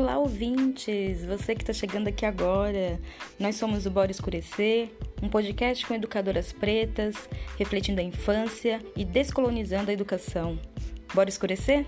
Olá, ouvintes! Você que está chegando aqui agora. Nós somos o Bora Escurecer, um podcast com educadoras pretas, refletindo a infância e descolonizando a educação. Bora escurecer?